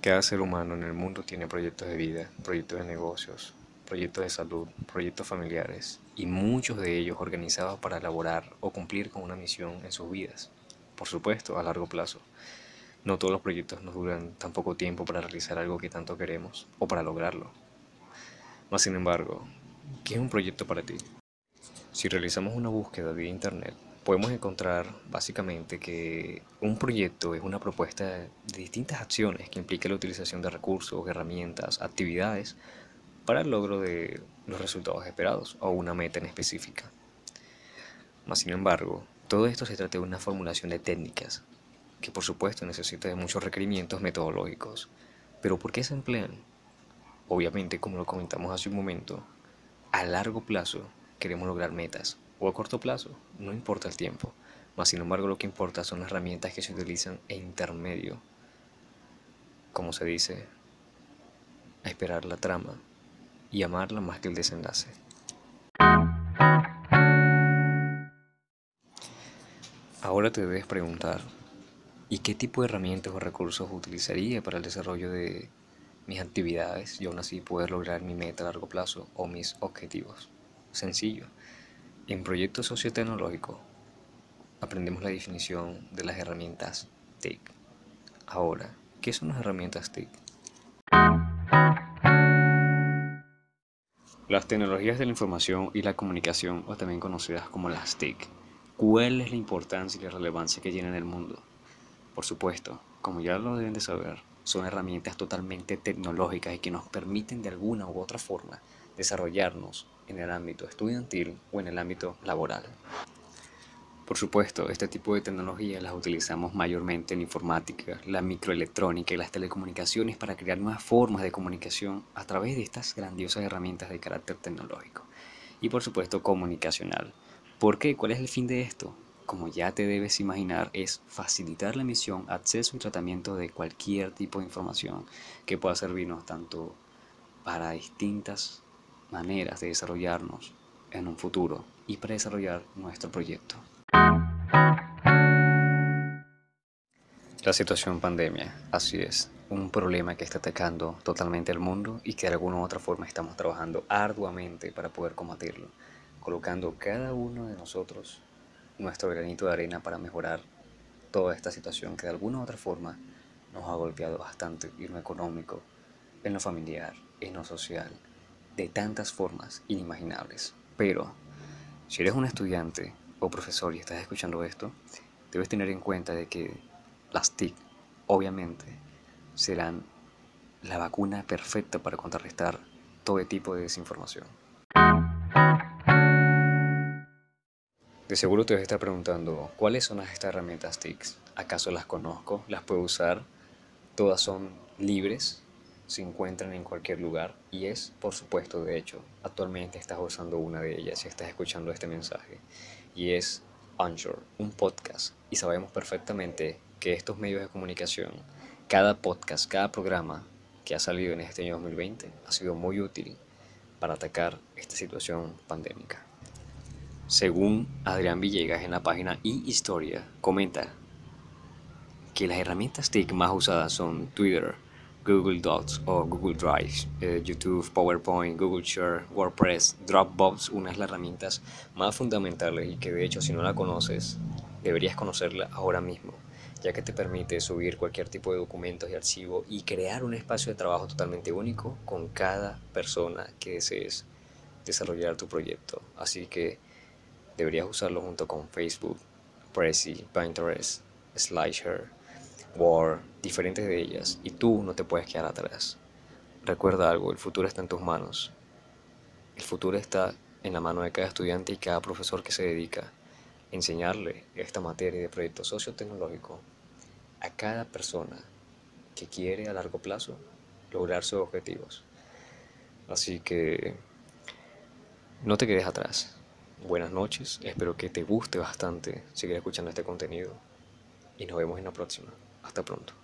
Cada ser humano en el mundo tiene proyectos de vida, proyectos de negocios, proyectos de salud, proyectos familiares y muchos de ellos organizados para elaborar o cumplir con una misión en sus vidas. Por supuesto, a largo plazo. No todos los proyectos nos duran tan poco tiempo para realizar algo que tanto queremos o para lograrlo. Mas sin embargo, ¿qué es un proyecto para ti? Si realizamos una búsqueda vía internet, podemos encontrar básicamente que un proyecto es una propuesta de distintas acciones que implica la utilización de recursos, herramientas, actividades para el logro de los resultados esperados o una meta en específica. Mas sin embargo, todo esto se trata de una formulación de técnicas, que por supuesto necesita de muchos requerimientos metodológicos. Pero ¿por qué se emplean? Obviamente, como lo comentamos hace un momento, a largo plazo queremos lograr metas, o a corto plazo, no importa el tiempo, mas sin embargo lo que importa son las herramientas que se utilizan en intermedio, como se dice, a esperar la trama y amarla más que el desenlace. Ahora te debes preguntar, ¿y qué tipo de herramientas o recursos utilizaría para el desarrollo de mis actividades y aún así poder lograr mi meta a largo plazo o mis objetivos? Sencillo en proyectos sociotecnológicos aprendemos la definición de las herramientas TIC. Ahora, ¿qué son las herramientas TIC? Las tecnologías de la información y la comunicación, o también conocidas como las TIC. ¿Cuál es la importancia y la relevancia que tienen en el mundo? Por supuesto, como ya lo deben de saber, son herramientas totalmente tecnológicas y que nos permiten de alguna u otra forma desarrollarnos en el ámbito estudiantil o en el ámbito laboral. Por supuesto, este tipo de tecnologías las utilizamos mayormente en informática, la microelectrónica y las telecomunicaciones para crear nuevas formas de comunicación a través de estas grandiosas herramientas de carácter tecnológico. Y por supuesto comunicacional. ¿Por qué? ¿Cuál es el fin de esto? Como ya te debes imaginar, es facilitar la emisión, acceso y tratamiento de cualquier tipo de información que pueda servirnos tanto para distintas maneras de desarrollarnos en un futuro y para desarrollar nuestro proyecto. La situación pandemia, así es, un problema que está atacando totalmente el mundo y que de alguna u otra forma estamos trabajando arduamente para poder combatirlo, colocando cada uno de nosotros nuestro granito de arena para mejorar toda esta situación que de alguna u otra forma nos ha golpeado bastante en lo económico, en lo familiar, en lo social, de tantas formas inimaginables. Pero, si eres un estudiante o profesor y estás escuchando esto, debes tener en cuenta de que las TIC, obviamente, serán la vacuna perfecta para contrarrestar todo tipo de desinformación. De seguro te vas a estar preguntando, ¿cuáles son estas herramientas TIC? ¿Acaso las conozco? ¿Las puedo usar? ¿Todas son libres? Se encuentran en cualquier lugar y es, por supuesto, de hecho, actualmente estás usando una de ellas si estás escuchando este mensaje y es Anchor, un podcast y sabemos perfectamente que estos medios de comunicación, cada podcast, cada programa que ha salido en este año 2020 ha sido muy útil para atacar esta situación pandémica. Según Adrián Villegas en la página eHistoria, comenta que las herramientas TIC más usadas son Twitter, Google Docs o Google Drive, eh, YouTube, PowerPoint, Google Share, WordPress, Dropbox, una de las herramientas más fundamentales y que de hecho si no la conoces, deberías conocerla ahora mismo, ya que te permite subir cualquier tipo de documentos y archivo y crear un espacio de trabajo totalmente único con cada persona que desees desarrollar tu proyecto. Así que deberías usarlo junto con Facebook, Prezi, Pinterest, SlideShare, Word, diferentes de ellas, y tú no te puedes quedar atrás. Recuerda algo, el futuro está en tus manos. El futuro está en la mano de cada estudiante y cada profesor que se dedica a enseñarle esta materia de proyecto sociotecnológico a cada persona que quiere a largo plazo lograr sus objetivos. Así que no te quedes atrás. Buenas noches, espero que te guste bastante seguir escuchando este contenido y nos vemos en la próxima. Hasta pronto.